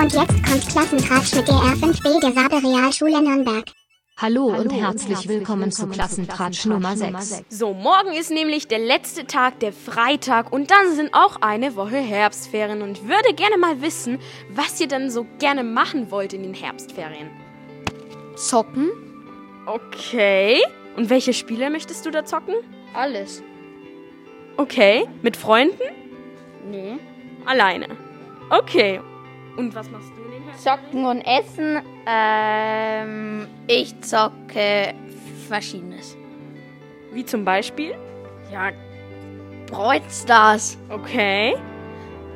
Und jetzt kommt Klassentratsch mit der R5B der Sabe Realschule Nürnberg. Hallo, und herzlich willkommen zu Klassentratsch Nummer 6. So, morgen ist nämlich der letzte Tag, der Freitag, und dann sind auch eine Woche Herbstferien. Und ich würde gerne mal wissen, was ihr dann so gerne machen wollt in den Herbstferien. Zocken? Okay. Und welche Spiele möchtest du da zocken? Alles. Okay. Mit Freunden? Nee. Alleine. Okay. Und was machst du in den Herbstferien? Zocken und Essen. Ähm, ich zocke Verschiedenes. Wie zum Beispiel? Ja, Brawl Stars. Okay.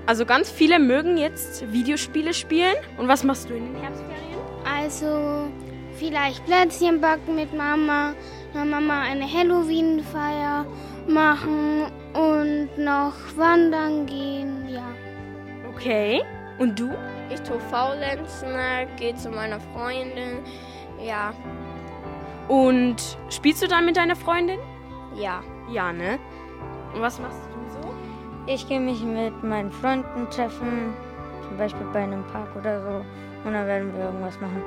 Also ganz viele mögen jetzt Videospiele spielen. Und was machst du in den Herbstferien? Also vielleicht Plätzchen backen mit Mama, mit Mama eine Halloween-Feier machen und noch wandern gehen, ja. Okay. Und du? Ich tue faulenzen, gehe zu meiner Freundin. Ja, Und spielst du dann mit deiner Freundin? ja. Ja, ne? Und was machst du so? Ich gehe mich mit meinen Freunden treffen, zum Beispiel bei einem Park oder so. Und dann werden wir irgendwas machen.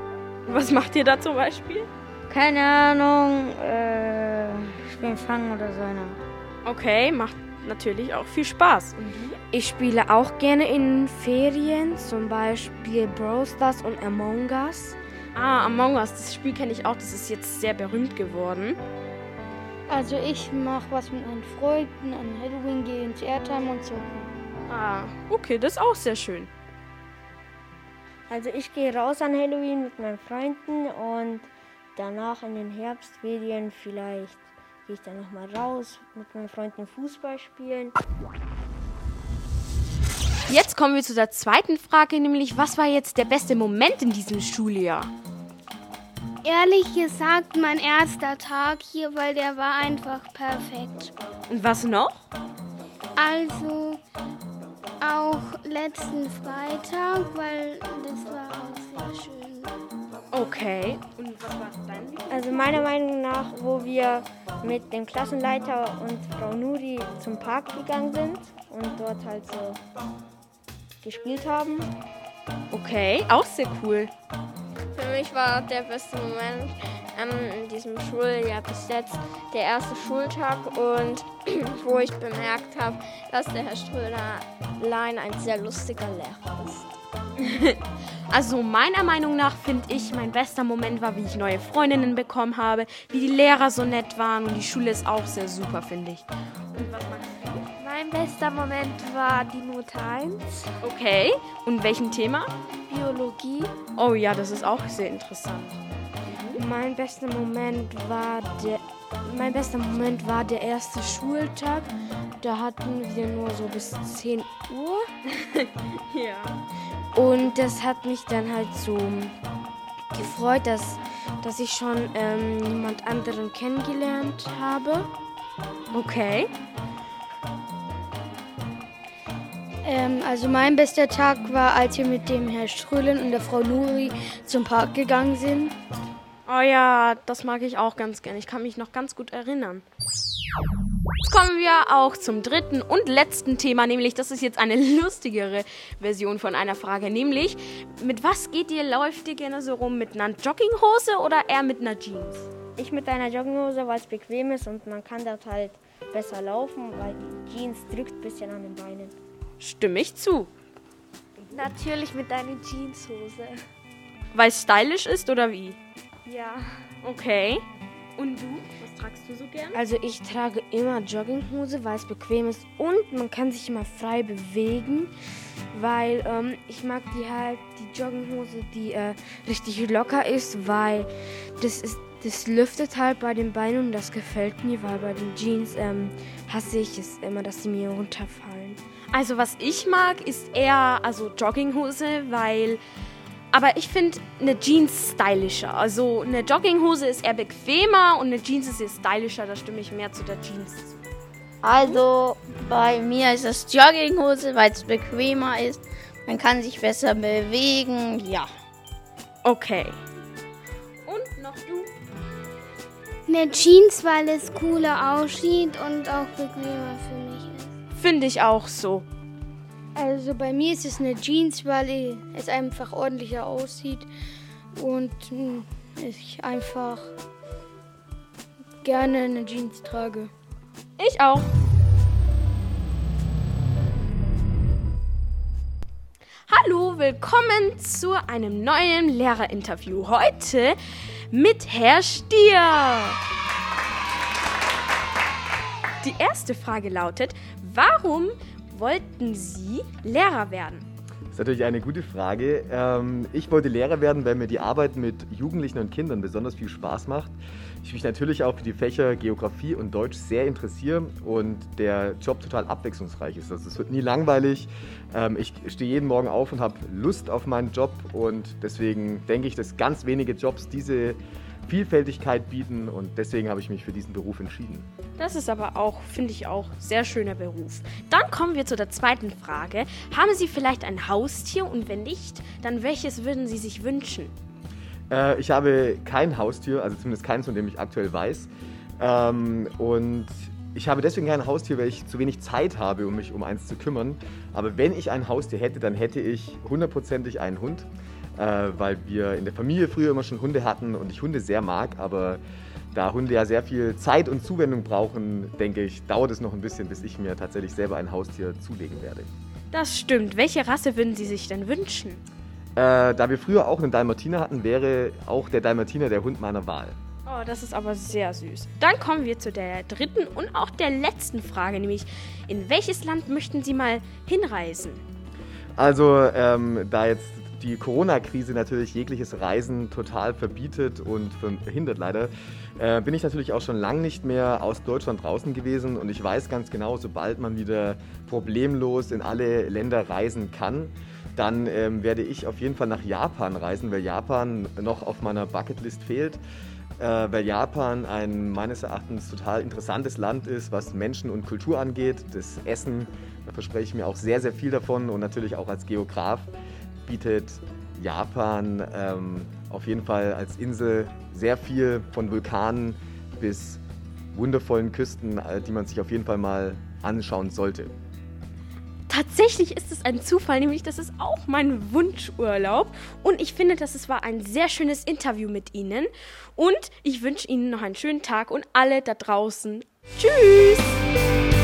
Und was macht ihr da zum Beispiel? Keine Ahnung, äh, spielen Fangen oder so eine. Okay, macht natürlich auch viel Spaß. Ich spiele auch gerne in Ferien, zum Beispiel Brawl Stars und Among Us. Ah, Among Us, das Spiel kenne ich auch. Das ist jetzt sehr berühmt geworden. Also ich mache was mit meinen Freunden, an Halloween gehe ins Airtime und zocken. Ah, okay, das ist auch sehr schön. Also ich gehe raus an Halloween mit meinen Freunden und danach in den Herbstferien vielleicht gehe ich dann nochmal raus mit meinen Freunden Fußball spielen. Jetzt kommen wir zu der zweiten Frage, nämlich was war jetzt der beste Moment in diesem Schuljahr? Ehrlich gesagt, mein erster Tag hier, weil der war einfach perfekt. Und was noch? Also auch letzten Freitag, weil das war auch sehr schön. Okay. Und was war dein Lieblings- Also meiner Meinung nach, wo wir mit dem Klassenleiter und Frau Nuri zum Park gegangen sind und dort halt so gespielt haben. Okay, auch sehr cool. Für mich war der beste Moment ähm, in diesem Schuljahr bis jetzt der erste Schultag und wo ich bemerkt habe, dass der Herr Ströderlein ein sehr lustiger Lehrer ist. Also meiner Meinung nach finde ich, mein bester Moment war, wie ich neue Freundinnen bekommen habe, wie die Lehrer so nett waren und die Schule ist auch sehr super, finde ich. Und was magst du? Mein bester Moment war die Note 1, Okay. Und welchem Thema? Biologie. Oh ja, das ist auch sehr interessant. Mein bester Moment war der mein bester Moment war der erste Schultag. Da hatten wir nur so bis 10 Uhr. Ja. Und das hat mich dann halt so gefreut, dass, dass ich schon ähm, jemand anderen kennengelernt habe. Okay. Ähm, also mein bester Tag war, als wir mit dem Herr Ströhlen und der Frau Nuri zum Park gegangen sind. Oh ja, das mag ich auch ganz gern. Ich kann mich noch ganz gut erinnern. Jetzt kommen wir auch zum dritten und letzten Thema, nämlich das ist jetzt eine lustigere Version von einer Frage, nämlich mit was geht ihr, läuft ihr gerne so rum? Mit einer Jogginghose oder eher mit einer Jeans? Ich mit einer Jogginghose, weil es bequem ist und man kann dort halt besser laufen, weil die Jeans drückt ein bisschen an den Beinen. Stimme ich zu. Natürlich mit einer Jeanshose. Weil es stylisch ist oder wie? Ja. Okay. Und du? Tragst du so gern? Also ich trage immer Jogginghose, weil es bequem ist und man kann sich immer frei bewegen, weil ähm, ich mag die halt die Jogginghose, die äh, richtig locker ist, weil das ist das lüftet halt bei den Beinen und das gefällt mir, weil bei den Jeans ähm, hasse ich es immer, dass sie mir runterfallen. Also was ich mag, ist eher also Jogginghose, weil aber ich finde eine Jeans stylischer. Also eine Jogginghose ist eher bequemer und eine Jeans ist eher stylischer. Da stimme ich mehr zu der Jeans zu. Also bei mir ist es Jogginghose, weil es bequemer ist. Man kann sich besser bewegen. Ja. Okay. Und noch du? Eine Jeans, weil es cooler aussieht und auch bequemer für mich ist. Finde ich auch so. Also bei mir ist es eine Jeans, weil es einfach ordentlicher aussieht und hm, ich einfach gerne eine Jeans trage. Ich auch. Hallo, willkommen zu einem neuen Lehrerinterview. Heute mit Herr Stier. Die erste Frage lautet, warum wollten Sie Lehrer werden? Das ist natürlich eine gute Frage. Ähm, ich wollte Lehrer werden, weil mir die Arbeit mit Jugendlichen und Kindern besonders viel Spaß macht. Ich mich natürlich auch für die Fächer Geografie und Deutsch sehr interessiere und der Job total abwechslungsreich ist. Also es wird nie langweilig. Ähm, ich stehe jeden Morgen auf und habe Lust auf meinen Job und deswegen denke ich, dass ganz wenige Jobs diese Vielfältigkeit bieten und deswegen habe ich mich für diesen Beruf entschieden. Das ist aber auch, finde ich auch, sehr schöner Beruf. Dann kommen wir zu der zweiten Frage. Haben Sie vielleicht ein Haustier und wenn nicht, dann welches würden Sie sich wünschen? Äh, ich habe kein Haustier, also zumindest keins, von dem ich aktuell weiß. Ähm, und ich habe deswegen kein Haustier, weil ich zu wenig Zeit habe, um mich um eins zu kümmern. Aber wenn ich ein Haustier hätte, dann hätte ich hundertprozentig einen Hund äh, weil wir in der Familie früher immer schon Hunde hatten und ich Hunde sehr mag, aber da Hunde ja sehr viel Zeit und Zuwendung brauchen, denke ich, dauert es noch ein bisschen, bis ich mir tatsächlich selber ein Haustier zulegen werde. Das stimmt. Welche Rasse würden Sie sich denn wünschen? Äh, da wir früher auch einen Dalmatiner hatten, wäre auch der Dalmatiner der Hund meiner Wahl. Oh, das ist aber sehr süß. Dann kommen wir zu der dritten und auch der letzten Frage, nämlich in welches Land möchten Sie mal hinreisen? Also, ähm, da jetzt die Corona-Krise natürlich jegliches Reisen total verbietet und verhindert leider, äh, bin ich natürlich auch schon lange nicht mehr aus Deutschland draußen gewesen und ich weiß ganz genau, sobald man wieder problemlos in alle Länder reisen kann, dann ähm, werde ich auf jeden Fall nach Japan reisen, weil Japan noch auf meiner Bucketlist fehlt. Äh, weil Japan ein meines Erachtens total interessantes Land ist, was Menschen und Kultur angeht. Das Essen, da verspreche ich mir auch sehr, sehr viel davon und natürlich auch als Geograf bietet Japan ähm, auf jeden Fall als Insel sehr viel von Vulkanen bis wundervollen Küsten, äh, die man sich auf jeden Fall mal anschauen sollte. Tatsächlich ist es ein Zufall, nämlich das ist auch mein Wunschurlaub. Und ich finde, dass es war ein sehr schönes Interview mit Ihnen. Und ich wünsche Ihnen noch einen schönen Tag und alle da draußen. Tschüss!